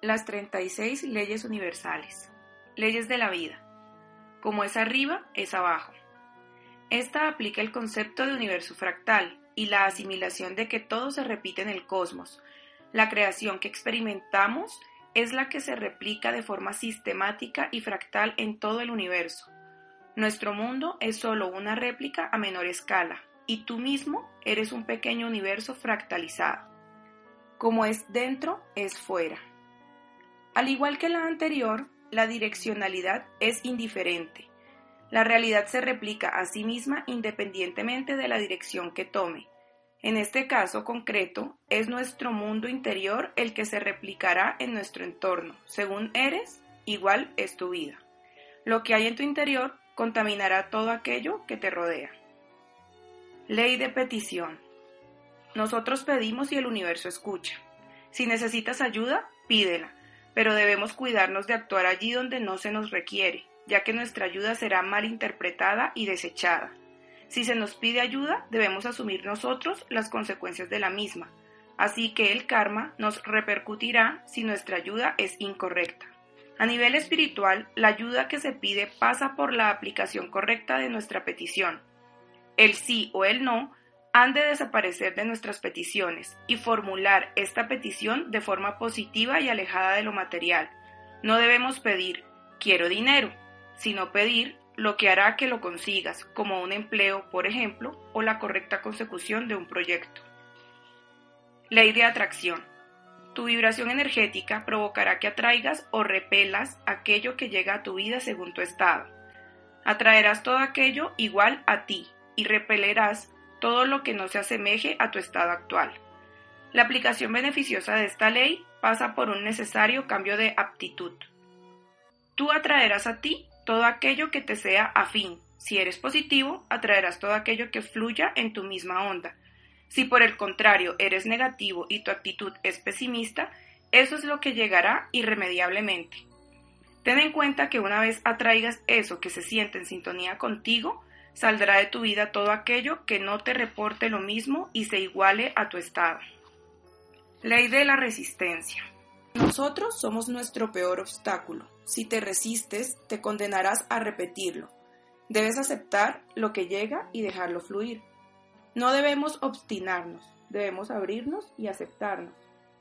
Las 36 leyes universales. Leyes de la vida. Como es arriba, es abajo. Esta aplica el concepto de universo fractal y la asimilación de que todo se repite en el cosmos. La creación que experimentamos es la que se replica de forma sistemática y fractal en todo el universo. Nuestro mundo es solo una réplica a menor escala, y tú mismo eres un pequeño universo fractalizado. Como es dentro, es fuera. Al igual que la anterior, la direccionalidad es indiferente. La realidad se replica a sí misma independientemente de la dirección que tome. En este caso concreto, es nuestro mundo interior el que se replicará en nuestro entorno. Según eres, igual es tu vida. Lo que hay en tu interior contaminará todo aquello que te rodea. Ley de petición. Nosotros pedimos y el universo escucha. Si necesitas ayuda, pídela pero debemos cuidarnos de actuar allí donde no se nos requiere, ya que nuestra ayuda será mal interpretada y desechada. Si se nos pide ayuda, debemos asumir nosotros las consecuencias de la misma, así que el karma nos repercutirá si nuestra ayuda es incorrecta. A nivel espiritual, la ayuda que se pide pasa por la aplicación correcta de nuestra petición. El sí o el no han de desaparecer de nuestras peticiones y formular esta petición de forma positiva y alejada de lo material. No debemos pedir quiero dinero, sino pedir lo que hará que lo consigas, como un empleo, por ejemplo, o la correcta consecución de un proyecto. Ley de atracción. Tu vibración energética provocará que atraigas o repelas aquello que llega a tu vida según tu estado. Atraerás todo aquello igual a ti y repelerás todo lo que no se asemeje a tu estado actual. La aplicación beneficiosa de esta ley pasa por un necesario cambio de aptitud. Tú atraerás a ti todo aquello que te sea afín. Si eres positivo, atraerás todo aquello que fluya en tu misma onda. Si por el contrario eres negativo y tu actitud es pesimista, eso es lo que llegará irremediablemente. Ten en cuenta que una vez atraigas eso que se siente en sintonía contigo, saldrá de tu vida todo aquello que no te reporte lo mismo y se iguale a tu estado. Ley de la resistencia. Nosotros somos nuestro peor obstáculo. Si te resistes, te condenarás a repetirlo. Debes aceptar lo que llega y dejarlo fluir. No debemos obstinarnos, debemos abrirnos y aceptarnos.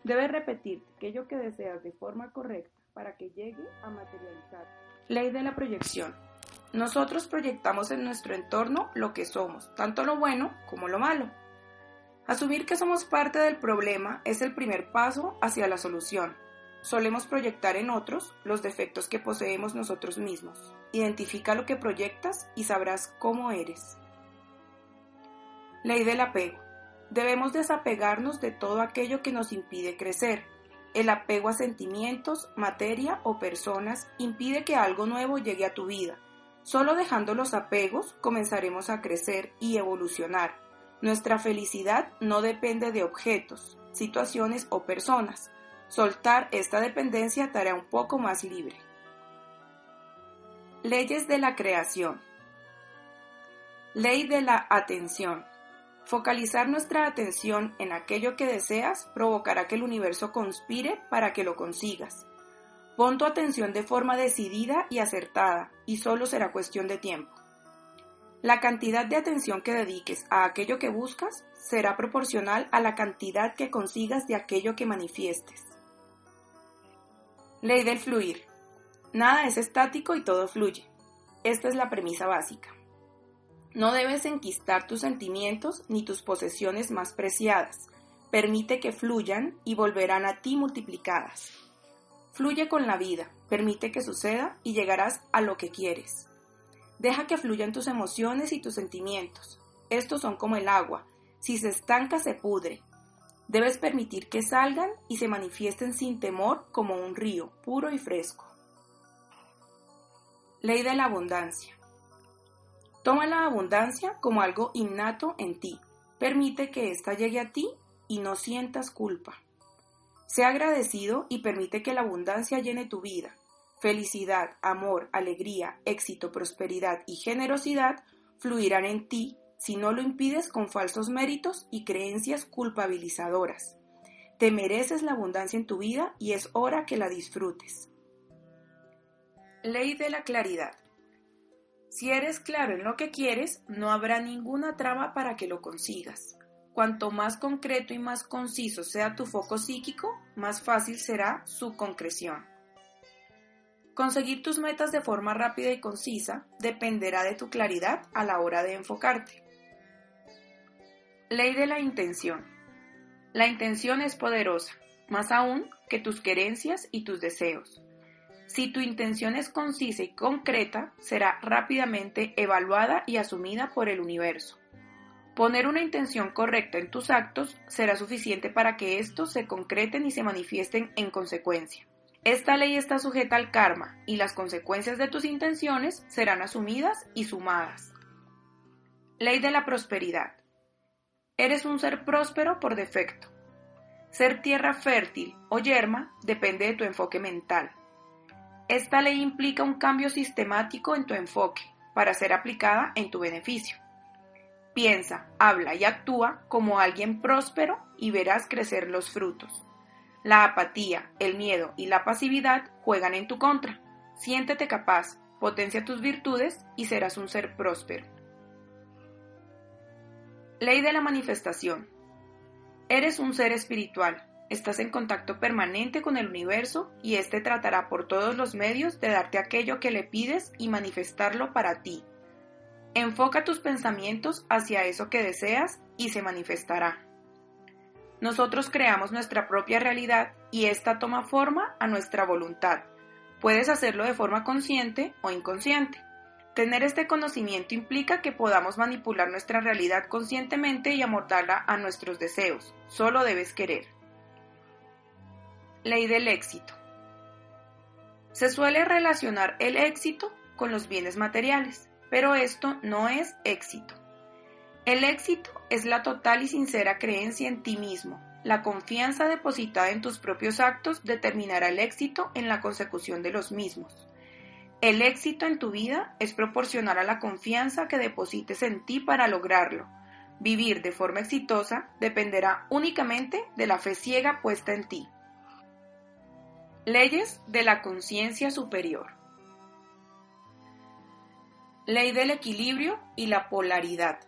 Debes repetir aquello que deseas de forma correcta para que llegue a materializar. Ley de la proyección. Nosotros proyectamos en nuestro entorno lo que somos, tanto lo bueno como lo malo. Asumir que somos parte del problema es el primer paso hacia la solución. Solemos proyectar en otros los defectos que poseemos nosotros mismos. Identifica lo que proyectas y sabrás cómo eres. Ley del apego. Debemos desapegarnos de todo aquello que nos impide crecer. El apego a sentimientos, materia o personas impide que algo nuevo llegue a tu vida Solo dejando los apegos comenzaremos a crecer y evolucionar. Nuestra felicidad no depende de objetos, situaciones o personas. Soltar esta dependencia te hará un poco más libre. Leyes de la creación. Ley de la atención. Focalizar nuestra atención en aquello que deseas provocará que el universo conspire para que lo consigas. Pon tu atención de forma decidida y acertada, y solo será cuestión de tiempo. La cantidad de atención que dediques a aquello que buscas será proporcional a la cantidad que consigas de aquello que manifiestes. Ley del fluir. Nada es estático y todo fluye. Esta es la premisa básica. No debes enquistar tus sentimientos ni tus posesiones más preciadas. Permite que fluyan y volverán a ti multiplicadas. Fluye con la vida, permite que suceda y llegarás a lo que quieres. Deja que fluyan tus emociones y tus sentimientos. Estos son como el agua. Si se estanca, se pudre. Debes permitir que salgan y se manifiesten sin temor como un río, puro y fresco. Ley de la abundancia. Toma la abundancia como algo innato en ti. Permite que ésta llegue a ti y no sientas culpa. Sea agradecido y permite que la abundancia llene tu vida. Felicidad, amor, alegría, éxito, prosperidad y generosidad fluirán en ti si no lo impides con falsos méritos y creencias culpabilizadoras. Te mereces la abundancia en tu vida y es hora que la disfrutes. Ley de la claridad. Si eres claro en lo que quieres, no habrá ninguna trama para que lo consigas. Cuanto más concreto y más conciso sea tu foco psíquico, más fácil será su concreción. Conseguir tus metas de forma rápida y concisa dependerá de tu claridad a la hora de enfocarte. Ley de la intención. La intención es poderosa, más aún que tus querencias y tus deseos. Si tu intención es concisa y concreta, será rápidamente evaluada y asumida por el universo. Poner una intención correcta en tus actos será suficiente para que estos se concreten y se manifiesten en consecuencia. Esta ley está sujeta al karma y las consecuencias de tus intenciones serán asumidas y sumadas. Ley de la prosperidad. Eres un ser próspero por defecto. Ser tierra fértil o yerma depende de tu enfoque mental. Esta ley implica un cambio sistemático en tu enfoque para ser aplicada en tu beneficio. Piensa, habla y actúa como alguien próspero y verás crecer los frutos. La apatía, el miedo y la pasividad juegan en tu contra. Siéntete capaz, potencia tus virtudes y serás un ser próspero. Ley de la manifestación. Eres un ser espiritual, estás en contacto permanente con el universo y éste tratará por todos los medios de darte aquello que le pides y manifestarlo para ti. Enfoca tus pensamientos hacia eso que deseas y se manifestará. Nosotros creamos nuestra propia realidad y ésta toma forma a nuestra voluntad. Puedes hacerlo de forma consciente o inconsciente. Tener este conocimiento implica que podamos manipular nuestra realidad conscientemente y amordarla a nuestros deseos. Solo debes querer. Ley del éxito. Se suele relacionar el éxito con los bienes materiales, pero esto no es éxito. El éxito es la total y sincera creencia en ti mismo. La confianza depositada en tus propios actos determinará el éxito en la consecución de los mismos. El éxito en tu vida es proporcional a la confianza que deposites en ti para lograrlo. Vivir de forma exitosa dependerá únicamente de la fe ciega puesta en ti. Leyes de la conciencia superior. Ley del equilibrio y la polaridad.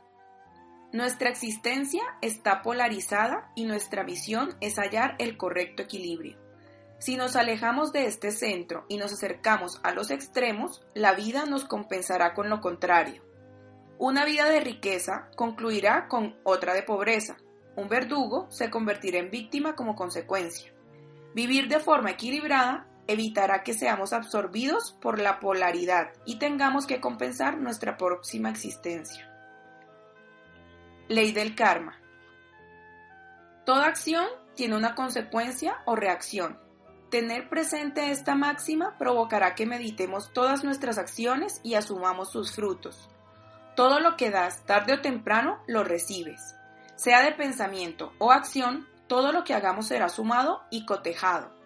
Nuestra existencia está polarizada y nuestra visión es hallar el correcto equilibrio. Si nos alejamos de este centro y nos acercamos a los extremos, la vida nos compensará con lo contrario. Una vida de riqueza concluirá con otra de pobreza. Un verdugo se convertirá en víctima como consecuencia. Vivir de forma equilibrada evitará que seamos absorbidos por la polaridad y tengamos que compensar nuestra próxima existencia. Ley del karma. Toda acción tiene una consecuencia o reacción. Tener presente esta máxima provocará que meditemos todas nuestras acciones y asumamos sus frutos. Todo lo que das tarde o temprano lo recibes. Sea de pensamiento o acción, todo lo que hagamos será sumado y cotejado.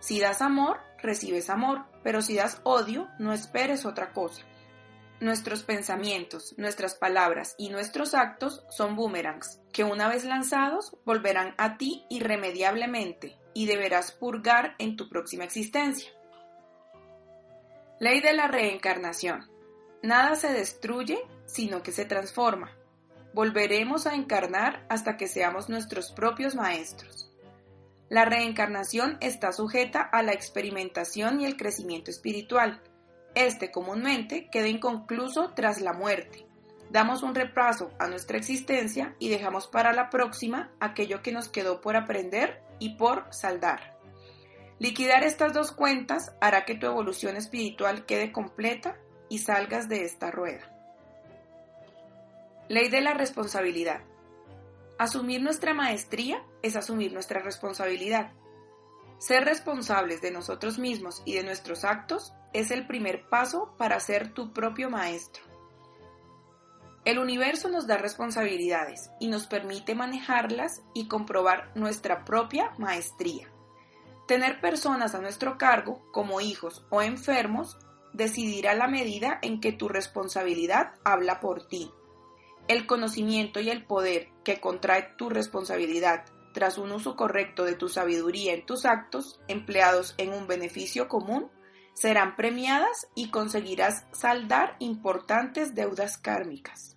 Si das amor, recibes amor, pero si das odio, no esperes otra cosa. Nuestros pensamientos, nuestras palabras y nuestros actos son boomerangs, que una vez lanzados volverán a ti irremediablemente y deberás purgar en tu próxima existencia. Ley de la reencarnación. Nada se destruye, sino que se transforma. Volveremos a encarnar hasta que seamos nuestros propios maestros. La reencarnación está sujeta a la experimentación y el crecimiento espiritual. Este comúnmente queda inconcluso tras la muerte. Damos un repaso a nuestra existencia y dejamos para la próxima aquello que nos quedó por aprender y por saldar. Liquidar estas dos cuentas hará que tu evolución espiritual quede completa y salgas de esta rueda. Ley de la responsabilidad. Asumir nuestra maestría es asumir nuestra responsabilidad. Ser responsables de nosotros mismos y de nuestros actos es el primer paso para ser tu propio maestro. El universo nos da responsabilidades y nos permite manejarlas y comprobar nuestra propia maestría. Tener personas a nuestro cargo, como hijos o enfermos, decidirá la medida en que tu responsabilidad habla por ti. El conocimiento y el poder que contrae tu responsabilidad tras un uso correcto de tu sabiduría en tus actos empleados en un beneficio común serán premiadas y conseguirás saldar importantes deudas kármicas.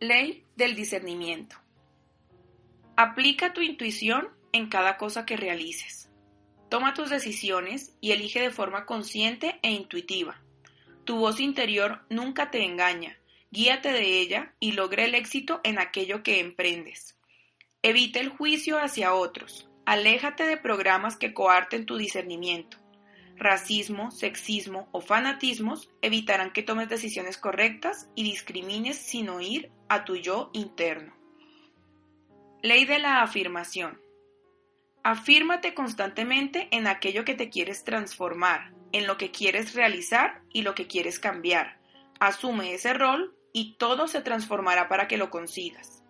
Ley del discernimiento. Aplica tu intuición en cada cosa que realices. Toma tus decisiones y elige de forma consciente e intuitiva. Tu voz interior nunca te engaña, guíate de ella y logra el éxito en aquello que emprendes. Evita el juicio hacia otros, aléjate de programas que coarten tu discernimiento racismo, sexismo o fanatismos evitarán que tomes decisiones correctas y discrimines sin oír a tu yo interno. Ley de la afirmación. Afírmate constantemente en aquello que te quieres transformar, en lo que quieres realizar y lo que quieres cambiar. Asume ese rol y todo se transformará para que lo consigas.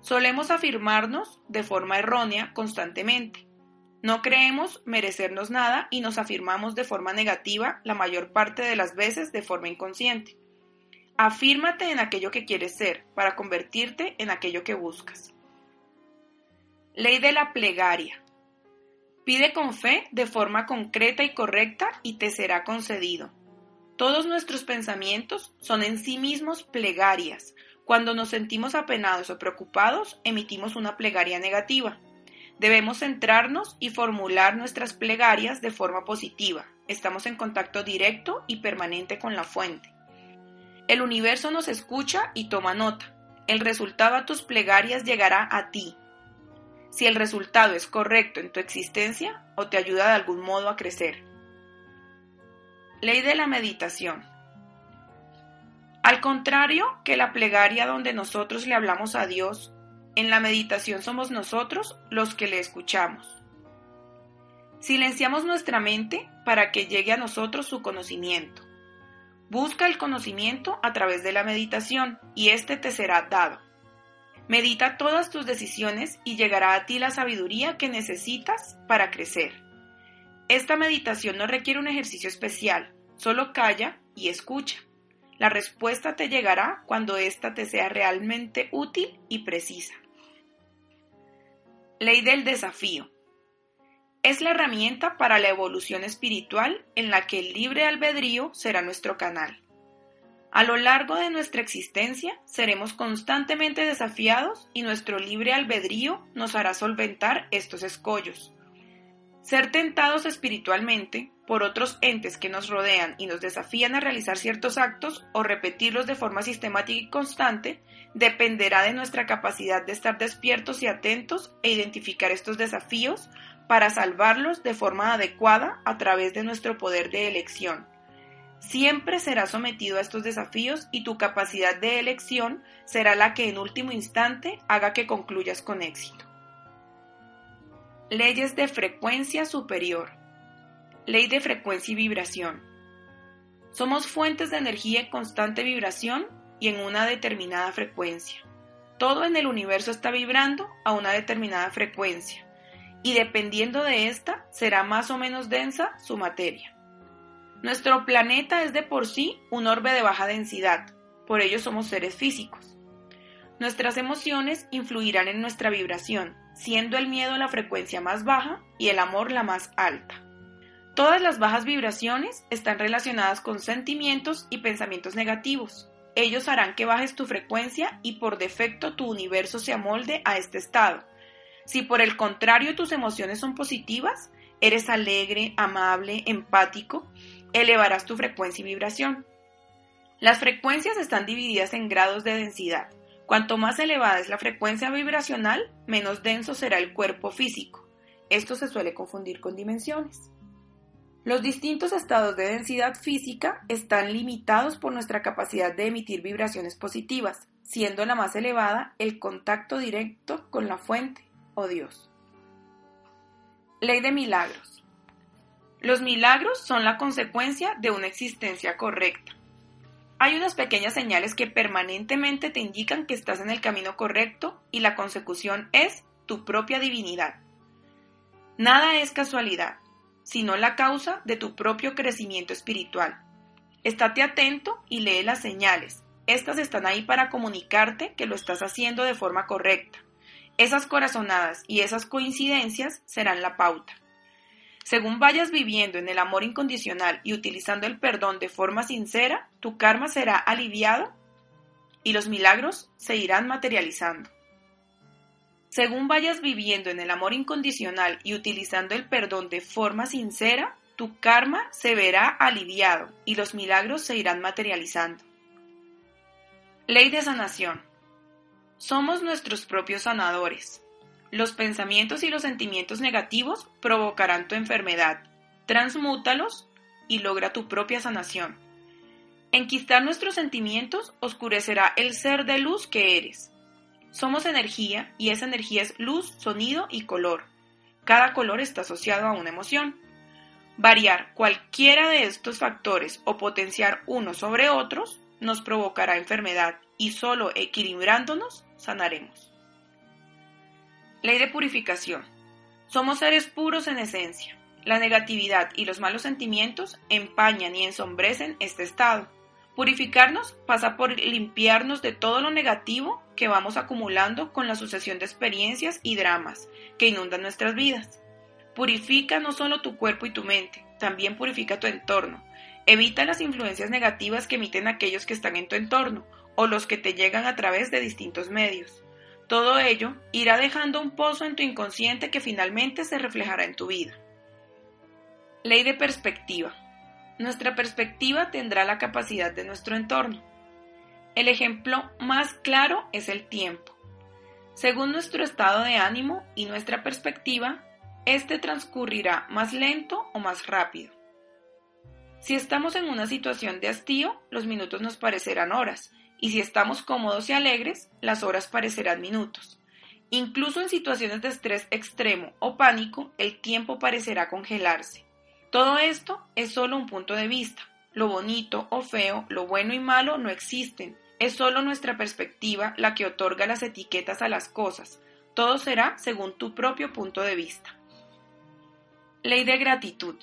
Solemos afirmarnos de forma errónea constantemente no creemos merecernos nada y nos afirmamos de forma negativa la mayor parte de las veces de forma inconsciente. Afírmate en aquello que quieres ser para convertirte en aquello que buscas. Ley de la plegaria. Pide con fe de forma concreta y correcta y te será concedido. Todos nuestros pensamientos son en sí mismos plegarias. Cuando nos sentimos apenados o preocupados, emitimos una plegaria negativa. Debemos centrarnos y formular nuestras plegarias de forma positiva. Estamos en contacto directo y permanente con la fuente. El universo nos escucha y toma nota. El resultado a tus plegarias llegará a ti. Si el resultado es correcto en tu existencia o te ayuda de algún modo a crecer. Ley de la meditación. Al contrario que la plegaria donde nosotros le hablamos a Dios en la meditación somos nosotros los que le escuchamos. Silenciamos nuestra mente para que llegue a nosotros su conocimiento. Busca el conocimiento a través de la meditación y éste te será dado. Medita todas tus decisiones y llegará a ti la sabiduría que necesitas para crecer. Esta meditación no requiere un ejercicio especial, solo calla y escucha. La respuesta te llegará cuando ésta te sea realmente útil y precisa. Ley del desafío. Es la herramienta para la evolución espiritual en la que el libre albedrío será nuestro canal. A lo largo de nuestra existencia seremos constantemente desafiados y nuestro libre albedrío nos hará solventar estos escollos. Ser tentados espiritualmente por otros entes que nos rodean y nos desafían a realizar ciertos actos o repetirlos de forma sistemática y constante dependerá de nuestra capacidad de estar despiertos y atentos e identificar estos desafíos para salvarlos de forma adecuada a través de nuestro poder de elección. Siempre serás sometido a estos desafíos y tu capacidad de elección será la que en último instante haga que concluyas con éxito. Leyes de frecuencia superior. Ley de frecuencia y vibración. Somos fuentes de energía en constante vibración y en una determinada frecuencia. Todo en el universo está vibrando a una determinada frecuencia y dependiendo de esta será más o menos densa su materia. Nuestro planeta es de por sí un orbe de baja densidad, por ello somos seres físicos. Nuestras emociones influirán en nuestra vibración, siendo el miedo la frecuencia más baja y el amor la más alta. Todas las bajas vibraciones están relacionadas con sentimientos y pensamientos negativos, ellos harán que bajes tu frecuencia y por defecto tu universo se amolde a este estado. Si por el contrario tus emociones son positivas, eres alegre, amable, empático, elevarás tu frecuencia y vibración. Las frecuencias están divididas en grados de densidad. Cuanto más elevada es la frecuencia vibracional, menos denso será el cuerpo físico. Esto se suele confundir con dimensiones. Los distintos estados de densidad física están limitados por nuestra capacidad de emitir vibraciones positivas. siendo la más elevada el contacto directo con la fuente o Dios. Ley de milagros. Los milagros son la consecuencia de una existencia correcta. Hay unas pequeñas señales que permanentemente te indican que estás en el camino correcto y la consecución es tu propia divinidad. Nada es casualidad, sino la causa de tu propio crecimiento espiritual. Estate atento y lee las señales. Estas están ahí para comunicarte que lo estás haciendo de forma correcta. Esas corazonadas y esas coincidencias serán la pauta. Según vayas viviendo en el amor incondicional y utilizando el perdón de forma sincera, tu karma será aliviado y los milagros se irán materializando. Según vayas viviendo en el amor incondicional y utilizando el perdón de forma sincera, tu karma se verá aliviado y los milagros se irán materializando. Ley de sanación. Somos nuestros propios sanadores. Los pensamientos y los sentimientos negativos provocarán tu enfermedad. Transmútalos y logra tu propia sanación. Enquistar nuestros sentimientos oscurecerá el ser de luz que eres. Somos energía y esa energía es luz, sonido y color. Cada color está asociado a una emoción. Variar cualquiera de estos factores o potenciar uno sobre otros nos provocará enfermedad y solo equilibrándonos sanaremos. Ley de purificación. Somos seres puros en esencia. La negatividad y los malos sentimientos empañan y ensombrecen este estado. Purificarnos pasa por limpiarnos de todo lo negativo que vamos acumulando con la sucesión de experiencias y dramas que inundan nuestras vidas. Purifica no solo tu cuerpo y tu mente, también purifica tu entorno. Evita las influencias negativas que emiten aquellos que están en tu entorno o los que te llegan a través de distintos medios. Todo ello irá dejando un pozo en tu inconsciente que finalmente se reflejará en tu vida. Ley de perspectiva. Nuestra perspectiva tendrá la capacidad de nuestro entorno. El ejemplo más claro es el tiempo. Según nuestro estado de ánimo y nuestra perspectiva, este transcurrirá más lento o más rápido. Si estamos en una situación de hastío, los minutos nos parecerán horas, y si estamos cómodos y alegres, las horas parecerán minutos. Incluso en situaciones de estrés extremo o pánico, el tiempo parecerá congelarse. Todo esto es solo un punto de vista. Lo bonito o feo, lo bueno y malo no existen. Es solo nuestra perspectiva la que otorga las etiquetas a las cosas. Todo será según tu propio punto de vista. Ley de gratitud.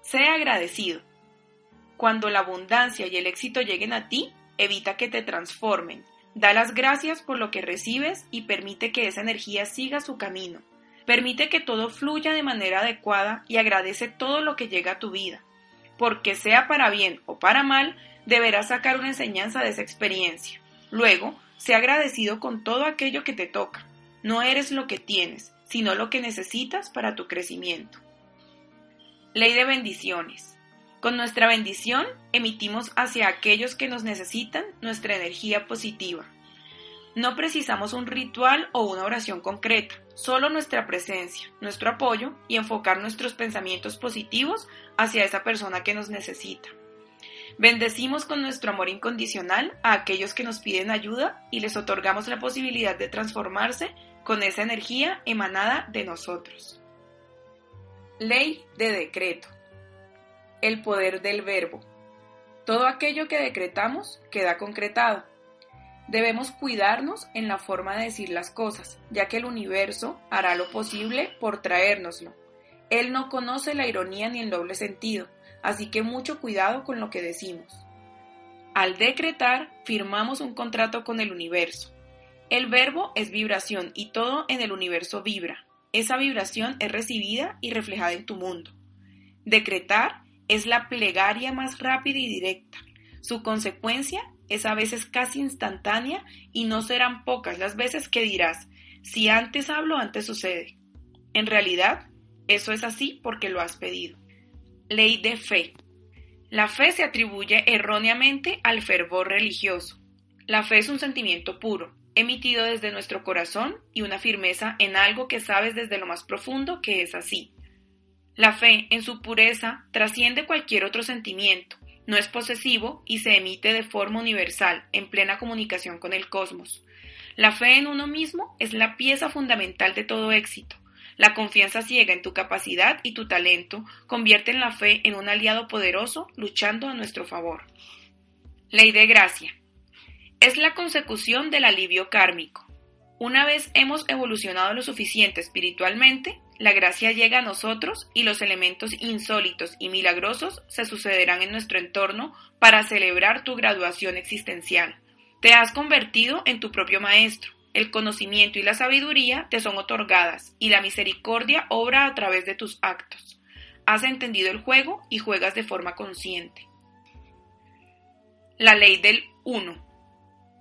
Sea agradecido. Cuando la abundancia y el éxito lleguen a ti, evita que te transformen. Da las gracias por lo que recibes y permite que esa energía siga su camino. Permite que todo fluya de manera adecuada y agradece todo lo que llega a tu vida. Porque sea para bien o para mal, deberás sacar una enseñanza de esa experiencia. Luego, sea agradecido con todo aquello que te toca. No eres lo que tienes, sino lo que necesitas para tu crecimiento. Ley de bendiciones. Con nuestra bendición emitimos hacia aquellos que nos necesitan nuestra energía positiva. No precisamos un ritual o una oración concreta, solo nuestra presencia, nuestro apoyo y enfocar nuestros pensamientos positivos hacia esa persona que nos necesita. Bendecimos con nuestro amor incondicional a aquellos que nos piden ayuda y les otorgamos la posibilidad de transformarse con esa energía emanada de nosotros. Ley de decreto el poder del verbo. Todo aquello que decretamos queda concretado. Debemos cuidarnos en la forma de decir las cosas, ya que el universo hará lo posible por traérnoslo. Él no conoce la ironía ni el doble sentido, así que mucho cuidado con lo que decimos. Al decretar, firmamos un contrato con el universo. El verbo es vibración y todo en el universo vibra. Esa vibración es recibida y reflejada en tu mundo. Decretar es la plegaria más rápida y directa. Su consecuencia es a veces casi instantánea y no serán pocas las veces que dirás, si antes hablo, antes sucede. En realidad, eso es así porque lo has pedido. Ley de fe. La fe se atribuye erróneamente al fervor religioso. La fe es un sentimiento puro, emitido desde nuestro corazón y una firmeza en algo que sabes desde lo más profundo que es así. La fe, en su pureza, trasciende cualquier otro sentimiento, no es posesivo y se emite de forma universal, en plena comunicación con el cosmos. La fe en uno mismo es la pieza fundamental de todo éxito. La confianza ciega en tu capacidad y tu talento convierte la fe en un aliado poderoso luchando a nuestro favor. Ley de gracia. Es la consecución del alivio kármico. Una vez hemos evolucionado lo suficiente espiritualmente, la gracia llega a nosotros y los elementos insólitos y milagrosos se sucederán en nuestro entorno para celebrar tu graduación existencial. Te has convertido en tu propio maestro. El conocimiento y la sabiduría te son otorgadas y la misericordia obra a través de tus actos. Has entendido el juego y juegas de forma consciente. La ley del uno.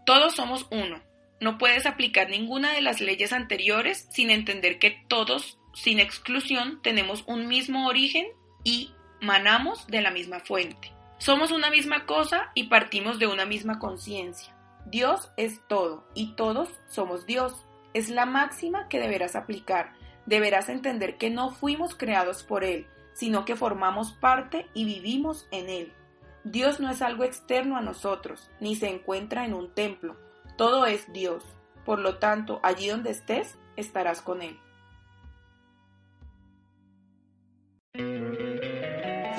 Todos somos uno no puedes aplicar ninguna de las leyes anteriores sin entender que todos, sin exclusión, tenemos un mismo origen y manamos de la misma fuente. Somos una misma cosa y partimos de una misma conciencia. Dios es todo y todos somos Dios. Es la máxima que deberás aplicar. Deberás entender que no fuimos creados por Él, sino que formamos parte y vivimos en Él. Dios no es algo externo a nosotros, ni se encuentra en un templo todo es Dios. Por lo tanto, allí donde estés, estarás con Él.